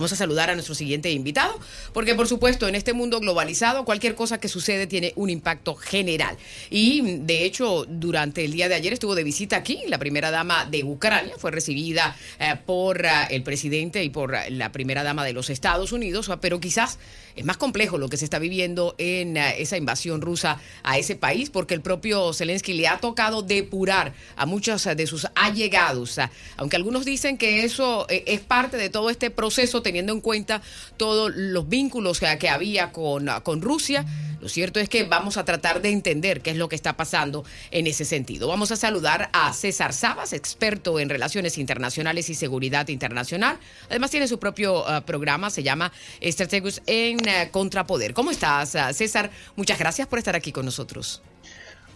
Vamos a saludar a nuestro siguiente invitado, porque por supuesto en este mundo globalizado cualquier cosa que sucede tiene un impacto general. Y de hecho durante el día de ayer estuvo de visita aquí la primera dama de Ucrania, fue recibida eh, por eh, el presidente y por la primera dama de los Estados Unidos, pero quizás es más complejo lo que se está viviendo en eh, esa invasión rusa a ese país, porque el propio Zelensky le ha tocado depurar a muchos de sus allegados, aunque algunos dicen que eso es parte de todo este proceso teniendo en cuenta todos los vínculos que, había con, con Rusia. Lo cierto es que vamos a tratar de entender qué es lo que está pasando en ese sentido. Vamos a saludar a César Sabas, experto en relaciones internacionales y seguridad internacional. Además tiene su propio uh, programa, se llama Estrategus en Contrapoder. ¿Cómo estás, uh, César? Muchas gracias por estar aquí con nosotros.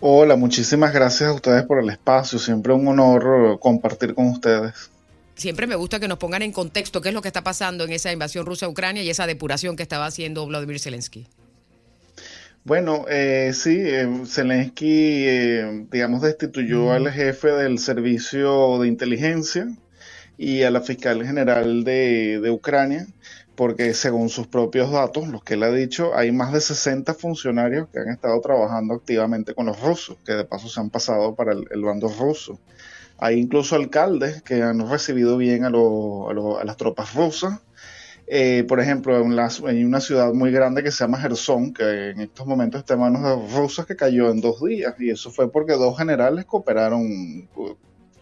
Hola, muchísimas gracias a ustedes por el espacio. Siempre un honor compartir con ustedes siempre me gusta que nos pongan en contexto qué es lo que está pasando en esa invasión rusa a Ucrania y esa depuración que estaba haciendo Vladimir Zelensky. Bueno, eh, sí, eh, Zelensky, eh, digamos, destituyó al jefe del servicio de inteligencia y a la fiscal general de, de, Ucrania, porque según sus propios datos, los que él ha dicho, hay más de 60 funcionarios que han estado trabajando activamente con los rusos, que de paso se han pasado para el bando ruso. Hay incluso alcaldes que han recibido bien a, las tropas rusas. Eh, por ejemplo, en, en, una ciudad muy grande que se llama Gerson, que en estos momentos está en manos de rusas, que cayó en dos días. Y eso fue porque dos generales cooperaron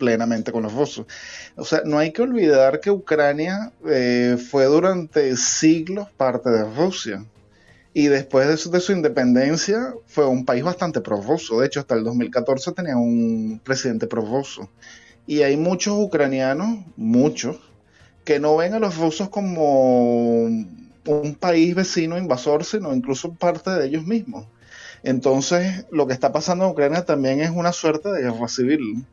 plenamente con los rusos. O sea, no hay que olvidar que Ucrania eh, fue durante siglos parte de Rusia y después de su, independencia fue un país bastante prorruso. De hecho, hasta el 2014 tenía un presidente prorruso. Y hay muchos ucranianos, muchos, que no ven a los rusos como un país vecino invasor, sino incluso parte de ellos mismos. Entonces, lo que está pasando en Ucrania también es una suerte de guerra civil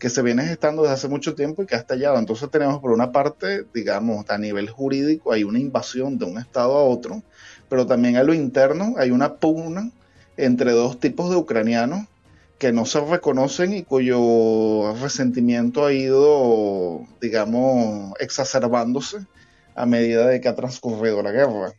que se viene gestando desde hace mucho tiempo y que ha estallado. Entonces tenemos por una parte, digamos, a nivel jurídico hay una invasión de un estado a otro, pero también a lo interno hay una pugna entre dos tipos de ucranianos que no se reconocen y cuyo resentimiento ha ido, digamos, exacerbándose a medida de que ha transcurrido la guerra.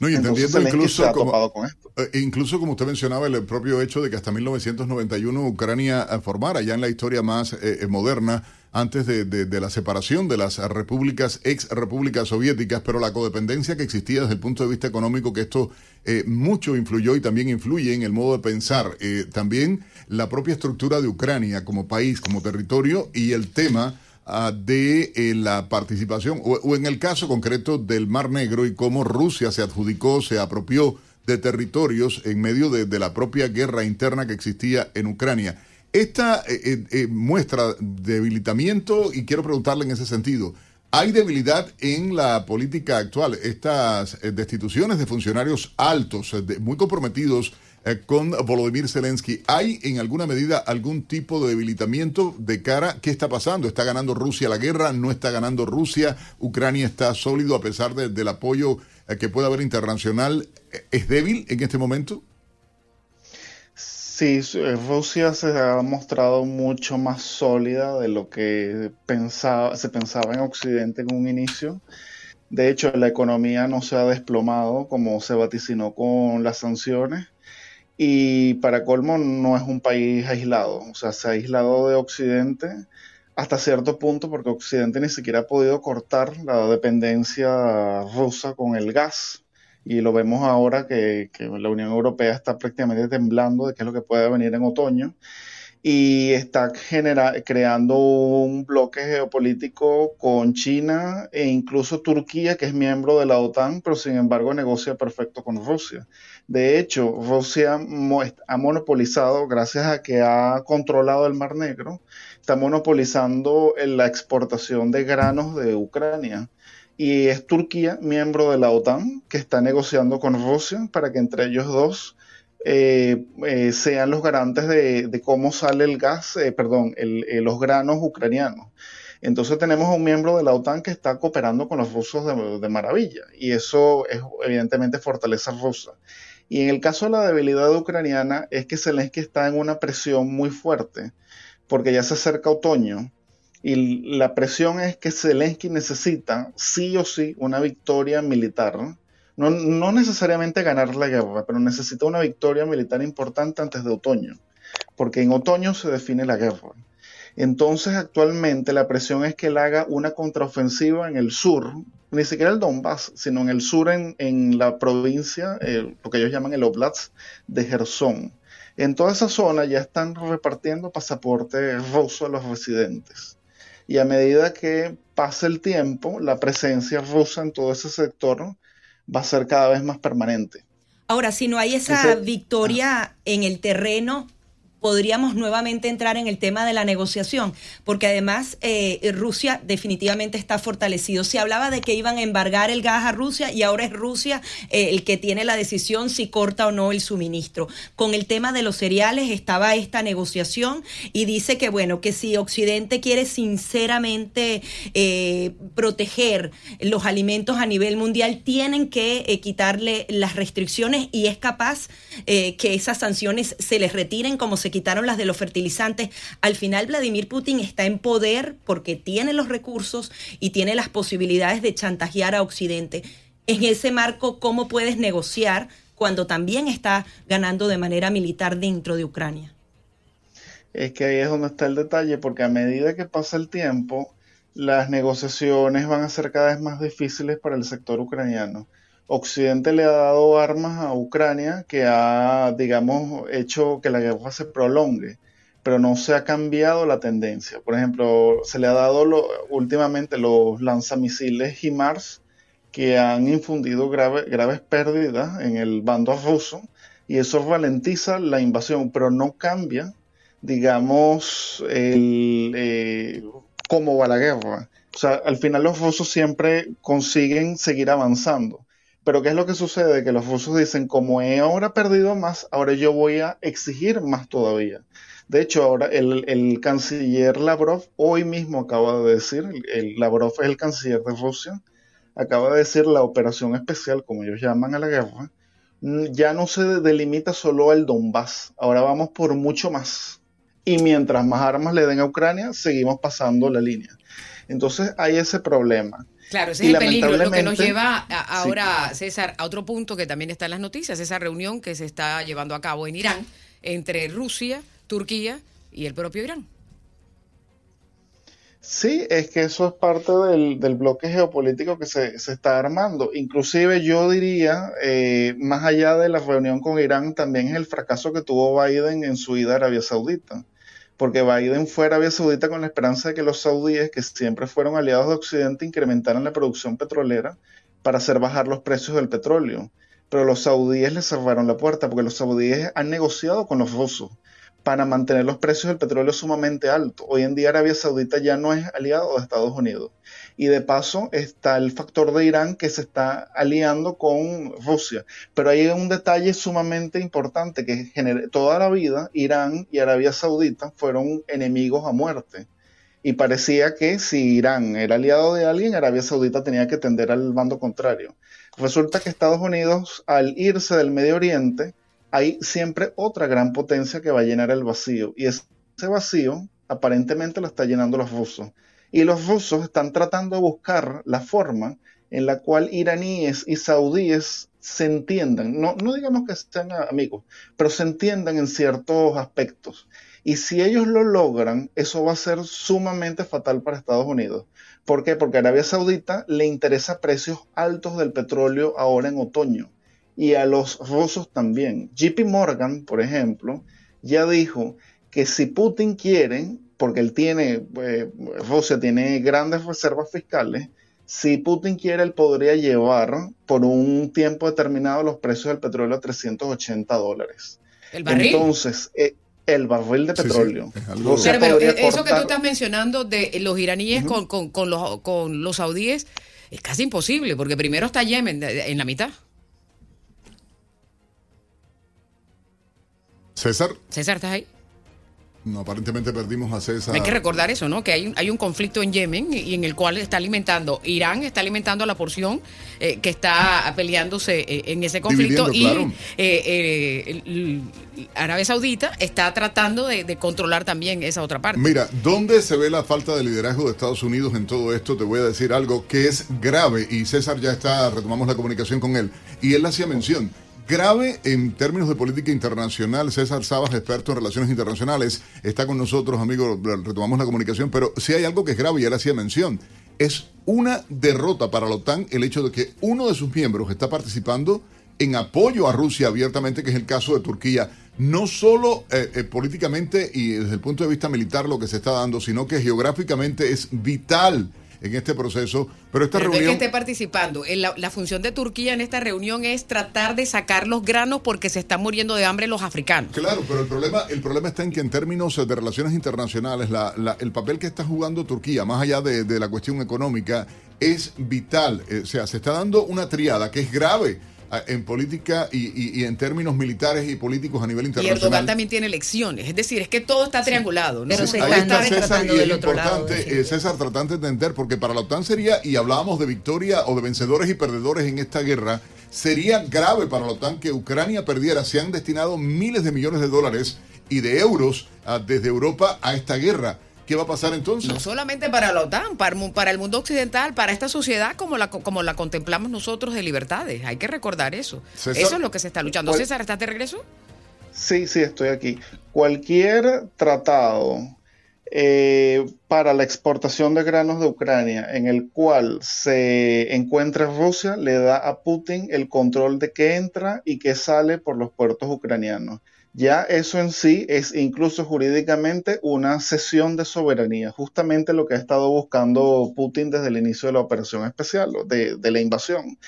No, y entendiendo incluso como, eh, incluso como usted mencionaba, el propio hecho de que hasta 1991 Ucrania formara ya en la historia más eh, eh, moderna antes de, la separación de las repúblicas, ex repúblicas soviéticas, pero la codependencia que existía desde el punto de vista económico, que esto eh, mucho influyó y también influye en el modo de pensar. Eh, también la propia estructura de Ucrania como país, como territorio y el tema ah, de eh, la participación, o, en el caso concreto del Mar Negro y cómo Rusia se adjudicó, se apropió de territorios en medio de la propia guerra interna que existía en Ucrania. Esta eh, eh, eh, muestra debilitamiento y quiero preguntarle en ese sentido. ¿Hay debilidad en la política actual? Estas destituciones de funcionarios altos, muy comprometidos con Volodymyr Zelensky, ¿hay en alguna medida algún tipo de debilitamiento de cara? ¿Qué está pasando? ¿Está ganando Rusia la guerra? ¿No está ganando Rusia? ¿Ucrania está sólido a pesar del apoyo que pueda haber internacional? ¿Es débil en este momento? Sí, eh, Rusia se ha mostrado mucho más sólida de lo que pensaba, se pensaba en Occidente en un inicio. De hecho, la economía no se ha desplomado como se vaticinó con las sanciones. Y para colmo, no es un país aislado. O sea, se ha aislado de Occidente hasta cierto punto porque Occidente ni siquiera ha podido cortar la dependencia rusa con el gas y lo vemos ahora que, la Unión Europea está prácticamente temblando de qué es lo que puede venir en otoño y está creando un bloque geopolítico con China e incluso Turquía, que es miembro de la OTAN, pero sin embargo negocia perfecto con Rusia. De hecho, Rusia ha monopolizado, gracias a que ha controlado el Mar Negro, está monopolizando la exportación de granos de Ucrania y es Turquía, miembro de la OTAN, que está negociando con Rusia para que entre ellos dos eh, eh, sean los garantes de, cómo sale el gas, eh, perdón, los granos ucranianos. Entonces tenemos a un miembro de la OTAN que está cooperando con los rusos de, maravilla y eso es evidentemente fortaleza rusa. Y en el caso de la debilidad ucraniana es que Zelensky está en una presión muy fuerte porque ya se acerca otoño y la presión es que Zelensky necesita sí o sí una victoria militar. No, no necesariamente ganar la guerra, pero necesita una victoria militar importante antes de otoño, porque en otoño se define la guerra. Entonces, actualmente la presión es que él haga una contraofensiva en el sur, ni siquiera el Donbass, sino en el sur, en, la provincia, lo que ellos llaman el Oblast de Gerson. En toda esa zona ya están repartiendo pasaportes rusos a los residentes. Y a medida que pase el tiempo, la presencia rusa en todo ese sector va a ser cada vez más permanente. Ahora, si no hay esa victoria en el terreno, podríamos nuevamente entrar en el tema de la negociación, porque además eh, Rusia definitivamente está fortalecido. Se hablaba de que iban a embargar el gas a Rusia y ahora es Rusia eh, el que tiene la decisión si corta o no el suministro. Con el tema de los cereales estaba esta negociación y dice que bueno, que si Occidente quiere sinceramente eh, proteger los alimentos a nivel mundial, tienen que quitarle las restricciones y es capaz que esas sanciones se les retiren como se quitaron las de los fertilizantes. Al final Vladimir Putin está en poder porque tiene los recursos y tiene las posibilidades de chantajear a Occidente. En ese marco, ¿cómo puedes negociar cuando también está ganando de manera militar dentro de Ucrania? Es que ahí es donde está el detalle, porque a medida que pasa el tiempo, las negociaciones van a ser cada vez más difíciles para el sector ucraniano. Occidente le ha dado armas a Ucrania que ha, digamos, hecho que la guerra se prolongue, pero no se ha cambiado la tendencia. Por ejemplo, se le ha dado últimamente los lanzamisiles HIMARS que han infundido graves pérdidas en el bando ruso y eso ralentiza la invasión, pero no cambia, digamos, el, eh, cómo va la guerra. O sea, al final los rusos siempre consiguen seguir avanzando. Pero ¿qué es lo que sucede? Que los rusos dicen, como he ahora perdido más, ahora yo voy a exigir más todavía. De hecho, ahora el, canciller Lavrov hoy mismo acaba de decir, el, Lavrov es el canciller de Rusia, acaba de decir la operación especial, como ellos llaman a la guerra, mm, ya no se delimita solo al Donbass, ahora vamos por mucho más. Y mientras más armas le den a Ucrania, seguimos pasando la línea. Entonces hay ese problema. Claro, ese es el peligro, lo que nos lleva ahora, César, a otro punto que también está en las noticias, esa reunión que se está llevando a cabo en Irán entre Rusia, Turquía y el propio Irán. Sí, es que eso es parte del, bloque geopolítico que se, está armando. Inclusive yo diría, eh, más allá de la reunión con Irán, también es el fracaso que tuvo Biden en su ida a Arabia Saudita porque Biden fue a Arabia Saudita con la esperanza de que los saudíes, que siempre fueron aliados de Occidente, incrementaran la producción petrolera para hacer bajar los precios del petróleo. Pero los saudíes le cerraron la puerta porque los saudíes han negociado con los rusos para mantener los precios del petróleo sumamente altos. Hoy en día Arabia Saudita ya no es aliado de Estados Unidos. Y de paso está el factor de Irán que se está aliando con Rusia. Pero hay un detalle sumamente importante que toda la vida Irán y Arabia Saudita fueron enemigos a muerte. Y parecía que si Irán era aliado de alguien, Arabia Saudita tenía que tender al bando contrario. Resulta que Estados Unidos, al irse del Medio Oriente, hay siempre otra gran potencia que va a llenar el vacío. Y ese vacío aparentemente lo está llenando los rusos. Y los rusos están tratando de buscar la forma en la cual iraníes y saudíes se entiendan. No, no digamos que sean amigos, pero se entiendan en ciertos aspectos. Y si ellos lo logran, eso va a ser sumamente fatal para Estados Unidos. ¿Por qué? Porque a Arabia Saudita le interesa precios altos del petróleo ahora en otoño y a los rusos también. JP Morgan, por ejemplo, ya dijo que si Putin quiere, porque él tiene, eh, Rusia tiene grandes reservas fiscales, si Putin quiere, él podría llevar por un tiempo determinado los precios del petróleo a 380 dólares. ¿El barril? Entonces, eh, el barril de petróleo. pero, eh, eso que tú estás mencionando de los iraníes con, con, los, con los saudíes es casi imposible, porque primero está Yemen en la mitad. César. César, ¿estás ahí? No, aparentemente perdimos a César. Hay que recordar eso, ¿no? Que hay, hay un conflicto en Yemen y en el cual está alimentando, Irán está alimentando a la porción eh, que está peleándose eh, en ese conflicto y eh, Arabia Saudita está tratando de, controlar también esa otra parte. Mira, ¿dónde se ve la falta de liderazgo de Estados Unidos en todo esto? Te voy a decir algo que es grave y César ya está, retomamos la comunicación con él y él hacía mención grave en términos de política internacional. César Sabas, experto en relaciones internacionales, está con nosotros, amigo, retomamos la comunicación, pero si hay algo que es grave y él hacía mención. Es una derrota para la OTAN el hecho de que uno de sus miembros está participando en apoyo a Rusia abiertamente, que es el caso de Turquía, no solo eh, eh, políticamente y desde el punto de vista militar lo que se está dando, sino que geográficamente es vital en este proceso. Pero esta reunión. que esté participando. La, función de Turquía en esta reunión es tratar de sacar los granos porque se están muriendo de hambre los africanos. Claro, pero el problema, el problema está en que en términos de relaciones internacionales, el papel que está jugando Turquía, más allá de, de la cuestión económica, es vital. Eh, o sea, se está dando una triada que es grave en política y, en términos militares y políticos a nivel internacional. Y Erdogan también tiene elecciones, es decir, es que todo está triangulado. Pero se está César y otro importante, eh, César, tratando de entender, porque para la OTAN sería, y hablábamos de victoria o de vencedores y perdedores en esta guerra, sería grave para la OTAN que Ucrania perdiera. Se han destinado miles de millones de dólares y de euros ah, desde Europa a esta guerra. ¿Qué va a pasar entonces? No solamente para la OTAN, para, el mundo occidental, para esta sociedad como la, como la contemplamos nosotros de libertades. Hay que recordar eso. eso es lo que se está luchando. César, ¿estás de regreso? Sí, sí, estoy aquí. Cualquier tratado eh, para la exportación de granos de Ucrania en el cual se encuentre Rusia le da a Putin el control de qué entra y qué sale por los puertos ucranianos ya eso en sí es incluso jurídicamente una cesión de soberanía, justamente lo que ha estado buscando Putin desde el inicio de la operación especial, de, de la invasión.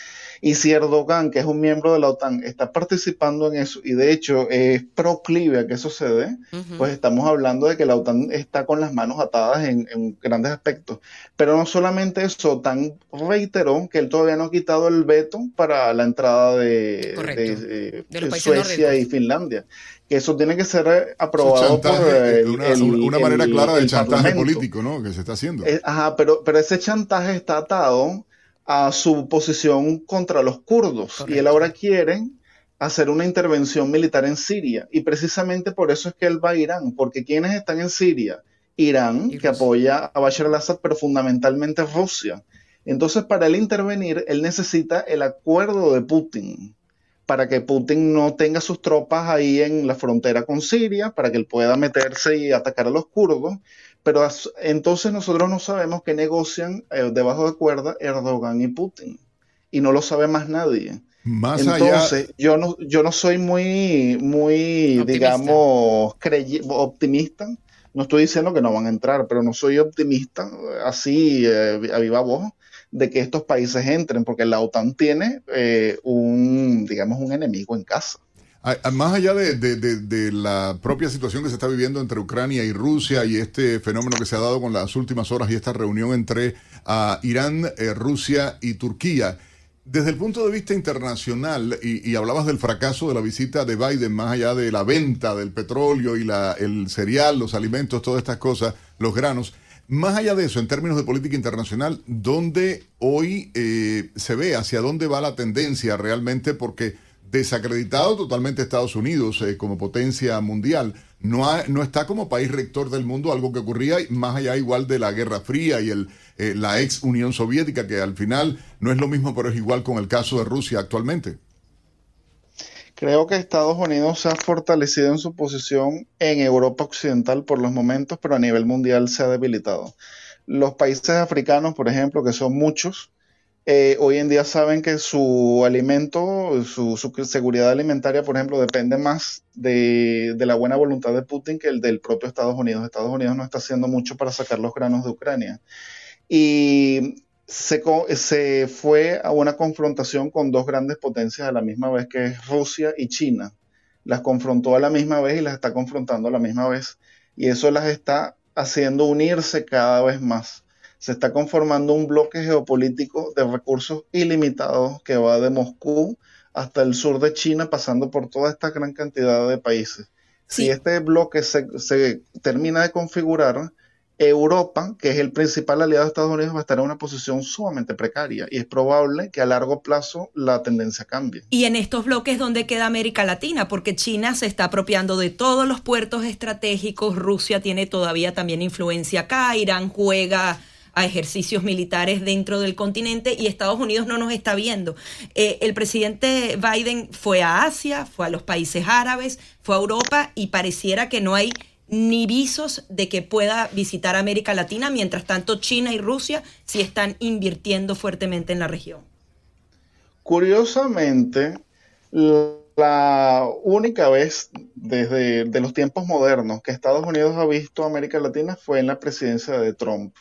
Y si Erdogan, que es un miembro de la OTAN, está participando en eso y de hecho es proclive a que eso se dé, pues estamos hablando de que la OTAN está con las manos atadas en, grandes aspectos. Pero no solamente eso, OTAN reiteró que él todavía no ha quitado el veto para la entrada de, Suecia y Finlandia que eso tiene que ser aprobado por una, manera clara de chantaje político, ¿no? Que se está haciendo. Eh, ajá, pero, pero ese chantaje está atado a su posición contra los kurdos y él ahora quiere hacer una intervención militar en Siria y precisamente por eso es que él va a Irán, porque quienes están en Siria, Irán, que apoya a Bashar al-Assad, pero fundamentalmente Rusia. Entonces, para él intervenir, él necesita el acuerdo de Putin para que Putin no tenga sus tropas ahí en la frontera con Siria, para que él pueda meterse y atacar a los kurdos. Pero entonces nosotros no sabemos qué negocian eh, debajo de cuerda Erdogan y Putin. Y no lo sabe más nadie. Más entonces, yo no, yo no soy muy, muy, digamos, optimista. No estoy diciendo que no van a entrar, pero no soy optimista, así eh, a viva voz, de que estos países entren, porque la OTAN tiene eh, un, digamos, un enemigo en casa. Más allá de, la propia situación que se está viviendo entre Ucrania y Rusia y este fenómeno que se ha dado con las últimas horas y esta reunión entre uh, Irán, eh, Rusia y Turquía, desde el punto de vista internacional, y, hablabas del fracaso de la visita de Biden, más allá de la venta del petróleo y la, el cereal, los alimentos, todas estas cosas, los granos, más allá de eso, en términos de política internacional, ¿dónde hoy eh, se ve hacia dónde va la tendencia realmente? Porque desacreditado totalmente Estados Unidos eh, como potencia mundial. No, no está como país rector del mundo, algo que ocurría más allá igual de la Guerra Fría y el, eh, la ex Unión Soviética, que al final no es lo mismo, pero es igual con el caso de Rusia actualmente. Creo que Estados Unidos se ha fortalecido en su posición en Europa Occidental por los momentos, pero a nivel mundial se ha debilitado. Los países africanos, por ejemplo, que son muchos, eh, hoy en día saben que su alimento, su, seguridad alimentaria, por ejemplo, depende más de, la buena voluntad de Putin que el del propio Estados Unidos. Estados Unidos no está haciendo mucho para sacar los granos de Ucrania. Y se, se fue a una confrontación con dos grandes potencias a la misma vez, que es Rusia y China. Las confrontó a la misma vez y las está confrontando a la misma vez. Y eso las está haciendo unirse cada vez más se está conformando un bloque geopolítico de recursos ilimitados que va de Moscú hasta el sur de China, pasando por toda esta gran cantidad de países. Si este bloque se, se termina de configurar, Europa, que es el principal aliado de Estados Unidos, va a estar en una posición sumamente precaria y es probable que a largo plazo la tendencia cambie. Y en estos bloques, ¿dónde queda América Latina? Porque China se está apropiando de todos los puertos estratégicos, Rusia tiene todavía también influencia acá, Irán juega a ejercicios militares dentro del continente y Estados Unidos no nos está viendo. Eh, el presidente Biden fue a Asia, fue a los países árabes, fue a Europa y pareciera que no hay ni visos de que pueda visitar América Latina, mientras tanto China y Rusia sí están invirtiendo fuertemente en la región. Curiosamente, la única vez desde de los tiempos modernos que Estados Unidos ha visto América Latina fue en la presidencia de Trump.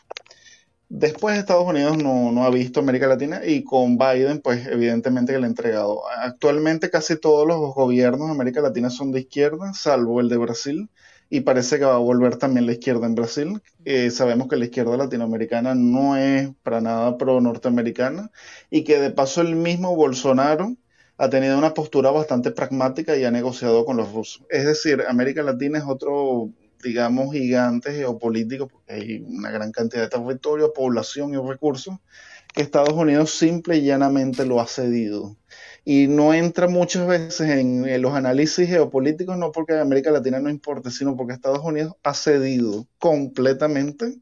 Después Estados Unidos no, no, ha visto América Latina y con Biden, pues evidentemente que le ha entregado. Actualmente casi todos los gobiernos de América Latina son de izquierda, salvo el de Brasil, y parece que va a volver también la izquierda en Brasil. Eh, sabemos que la izquierda latinoamericana no es para nada pro norteamericana y que de paso el mismo Bolsonaro ha tenido una postura bastante pragmática y ha negociado con los rusos. Es decir, América Latina es otro, digamos, gigante geopolítico porque hay una gran cantidad de territorio, población y recursos que Estados Unidos simple y llanamente lo ha cedido y no entra muchas veces en, los análisis geopolíticos, no porque América Latina no importe, sino porque Estados Unidos ha cedido completamente,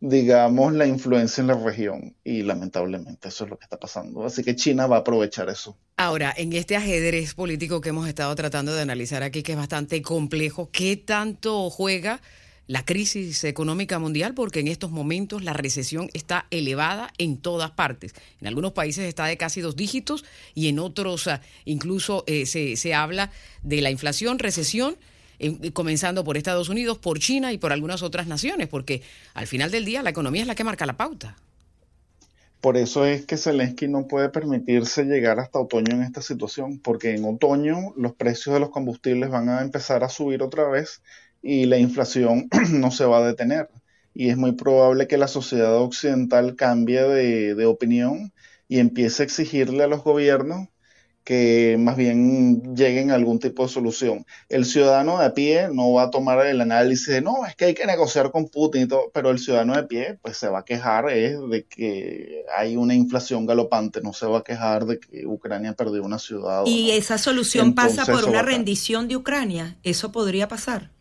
digamos, la influencia en la región. Y lamentablemente eso es lo que está pasando. Así que China va a aprovechar eso. Ahora, en este ajedrez político que hemos estado tratando de analizar aquí, que es bastante complejo, ¿qué tanto juega? La crisis económica mundial porque en estos momentos la recesión está elevada en todas partes. En algunos países está de casi dos dígitos y en otros ah, incluso eh, se, se, habla de la inflación, recesión, comenzando por Estados Unidos, por China y por algunas otras naciones, porque al final del día la economía es la que marca la pauta. Por eso es que Zelensky no puede permitirse llegar hasta otoño en esta situación, porque en otoño los precios de los combustibles van a empezar a subir otra vez y la inflación no se va a detener. Y es muy probable que la sociedad occidental cambie de, opinión y empiece a exigirle a los gobiernos que más bien lleguen a algún tipo de solución. El ciudadano de a pie no va a tomar el análisis de no, es que hay que negociar con Putin y todo, pero el ciudadano de pie pues se va a quejar de que hay una inflación galopante, no se va a quejar de que Ucrania perdió una ciudad. Y esa solución pasa por una rendición de Ucrania, eso podría pasar.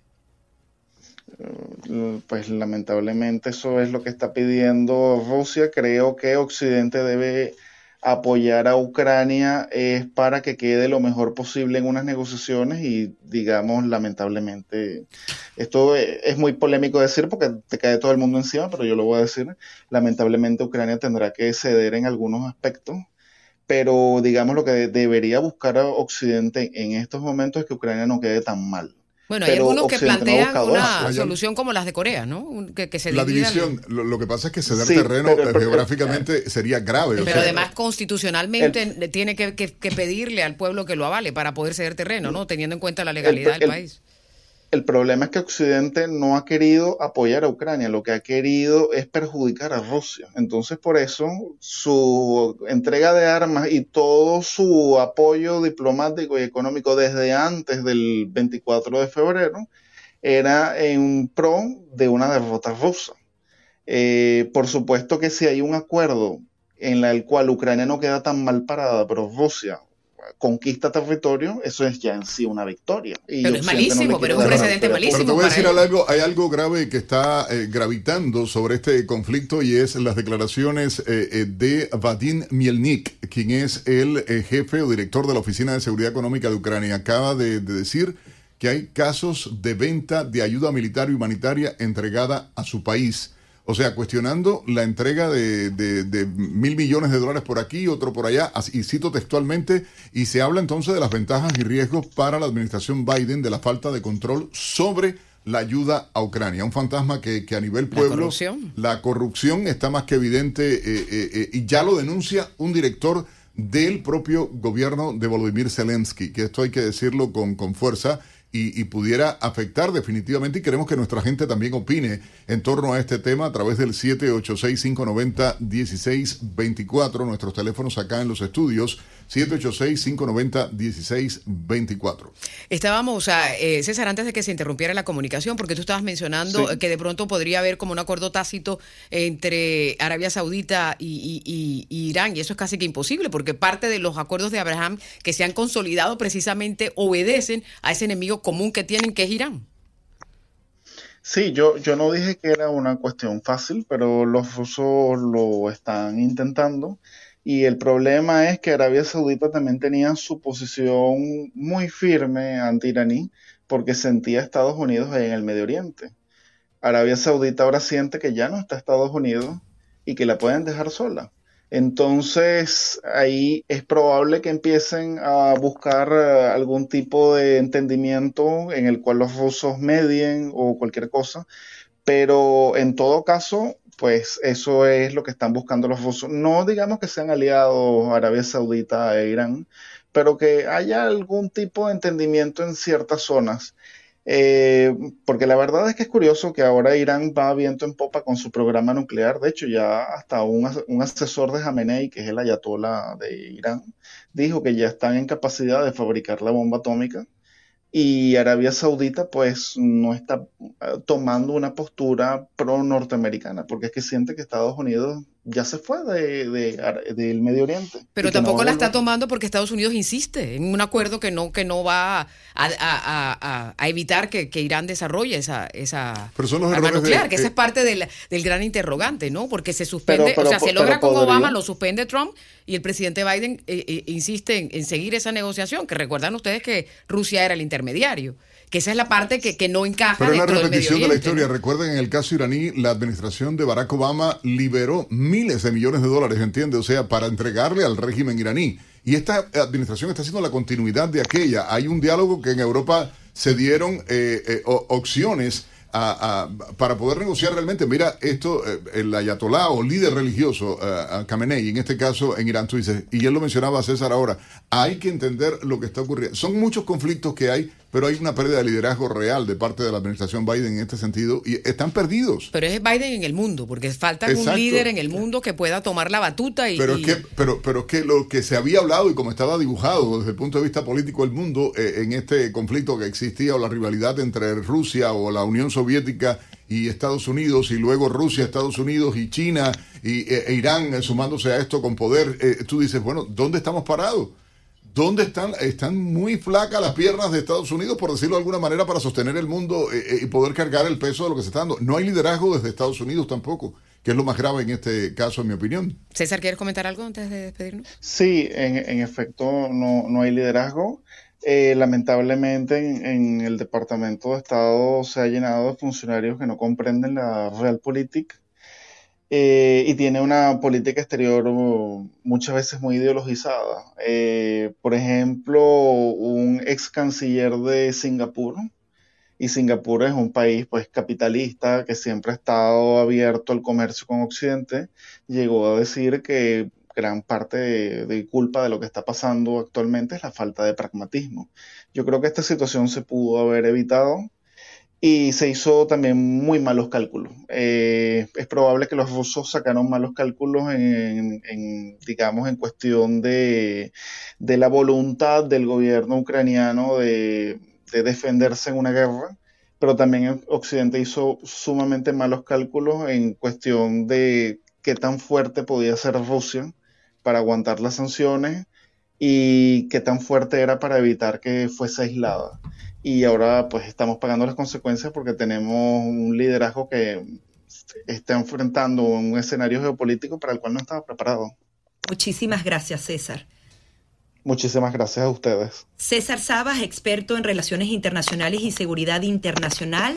Eh, pues lamentablemente eso es lo que está pidiendo Rusia. Creo que Occidente debe apoyar a Ucrania es para que quede lo mejor posible en unas negociaciones y digamos lamentablemente esto es muy polémico decir porque te cae todo el mundo encima pero yo lo voy a decir lamentablemente Ucrania tendrá que ceder en algunos aspectos pero digamos lo que debería buscar a Occidente en estos momentos es que Ucrania no quede tan mal bueno, hay algunos que plantean una solución como las de Corea, ¿no? Que, se la división, lo, que pasa es que ceder terreno eh, geográficamente sería grave. Pero además constitucionalmente tiene que, pedirle al pueblo que lo avale para poder ceder terreno, ¿no? Teniendo en cuenta la legalidad del país. El problema es que Occidente no ha querido apoyar a Ucrania, lo que ha querido es perjudicar a Rusia. Entonces, por eso, su entrega de armas y todo su apoyo diplomático y económico desde antes del 24 de febrero era en pro de una derrota rusa. Eh, por supuesto que si hay un acuerdo en el cual Ucrania no queda tan mal parada, pero Rusia conquista territorio, eso es ya en sí una victoria. pero es malísimo, pero es un precedente malísimo. Pero te voy a decir algo, hay algo grave que está eh, gravitando sobre este conflicto y es las declaraciones eh, eh, de Vadim Mielnik, quien es el jefe o director de la Oficina de Seguridad Económica de Ucrania. Acaba de decir que hay casos de venta de ayuda militar y humanitaria entregada a su país. O sea, cuestionando la entrega de, mil millones de dólares por aquí, otro por allá, y cito textualmente, y se habla entonces de las ventajas y riesgos para la administración Biden de la falta de control sobre la ayuda a Ucrania. Un fantasma que, a nivel pueblo... La corrupción. La corrupción está más que evidente eh, eh, eh, y ya lo denuncia un director del propio gobierno de Volodymyr Zelensky, que esto hay que decirlo con, con fuerza y, pudiera afectar definitivamente y queremos que nuestra gente también opine en torno a este tema a través del 786-590-1624, nuestros teléfonos acá en los estudios 786-590-1624. Estábamos, o sea, eh, César, antes de que se interrumpiera la comunicación, porque tú estabas mencionando que de pronto podría haber como un acuerdo tácito entre Arabia Saudita y, Irán, y eso es casi que imposible, porque parte de los acuerdos de Abraham que se han consolidado precisamente obedecen a ese enemigo común que tienen, que es Irán. Sí, yo, yo no dije que era una cuestión fácil, pero los rusos lo están intentando. Y el problema es que Arabia Saudita también tenía su posición muy firme anti-iraní porque sentía Estados Unidos en el Medio Oriente. Arabia Saudita ahora siente que ya no está Estados Unidos y que la pueden dejar sola. Entonces ahí es probable que empiecen a buscar eh, algún tipo de entendimiento en el cual los rusos medien o cualquier cosa, pero en todo caso, pues eso es lo que están buscando los rusos. No digamos que sean aliados Arabia Saudita e Irán, pero que haya algún tipo de entendimiento en ciertas zonas. Eh, porque la verdad es que es curioso que ahora Irán va viento en popa con su programa nuclear. De hecho, ya hasta un, un asesor de Jamenei, que es el ayatollah de Irán, dijo que ya están en capacidad de fabricar la bomba atómica y Arabia Saudita pues no está eh, tomando una postura pro norteamericana porque es que siente que Estados Unidos ya se fue de, del Medio Oriente. Pero tampoco la está tomando porque Estados Unidos insiste en un acuerdo que no que no va a, evitar que, Irán desarrolle esa, esa arma nuclear, que esa es parte del, gran interrogante, ¿no? Porque se suspende, o sea, se logra con Obama, lo suspende Trump y el presidente Biden eh, eh, insiste en, seguir esa negociación, que recuerdan ustedes que Rusia era el intermediario que esa es la parte que, que no encaja. Pero una repetición de la historia. Recuerden, en el caso iraní, la administración de Barack Obama liberó miles de millones de dólares, ¿entiende? O sea, para entregarle al régimen iraní. Y esta administración está haciendo la continuidad de aquella. Hay un diálogo que en Europa se dieron eh, eh, opciones para poder negociar realmente. Mira, esto, eh, el ayatolá o líder religioso, uh, Khamenei, en este caso en Irán, tú dices, y él lo mencionaba César ahora, hay que entender lo que está ocurriendo. Son muchos conflictos que hay pero hay una pérdida de liderazgo real de parte de la administración Biden en este sentido y están perdidos. Pero es Biden en el mundo, porque falta un líder en el mundo que pueda tomar la batuta y... Pero, Es que, pero, pero es que lo que se había hablado y como estaba dibujado desde el punto de vista político del mundo eh, en este conflicto que existía o la rivalidad entre Rusia o la Unión Soviética y Estados Unidos y luego Rusia, Estados Unidos y China y, e, e Irán eh, sumándose a esto con poder, eh, tú dices, bueno, ¿dónde estamos parados? ¿Dónde están? Están muy flacas las piernas de Estados Unidos, por decirlo de alguna manera, para sostener el mundo eh, eh, y poder cargar el peso de lo que se está dando. No hay liderazgo desde Estados Unidos tampoco, que es lo más grave en este caso, en mi opinión. César, ¿quieres comentar algo antes de despedirnos? Sí, en, efecto, no, no, hay liderazgo. Eh, lamentablemente en, el Departamento de Estado se ha llenado de funcionarios que no comprenden la realpolitik eh, y tiene una política exterior muchas veces muy ideologizada. Eh, por ejemplo, un ex canciller de Singapur, y Singapur es un país pues capitalista que siempre ha estado abierto al comercio con Occidente, llegó a decir que gran parte de, culpa de lo que está pasando actualmente es la falta de pragmatismo. Yo creo que esta situación se pudo haber evitado y se hizo también muy malos cálculos. Eh, es probable que los rusos sacaron malos cálculos en, digamos, en cuestión de, la voluntad del gobierno ucraniano de, defenderse en una guerra, pero también Occidente hizo sumamente malos cálculos en cuestión de qué tan fuerte podía ser Rusia para aguantar las sanciones y qué tan fuerte era para evitar que fuese aislada y ahora pues estamos pagando las consecuencias porque tenemos un liderazgo que está enfrentando un escenario geopolítico para el cual no estaba preparado. Muchísimas gracias, César. Muchísimas gracias a ustedes. César Sabas, experto en relaciones internacionales y seguridad internacional.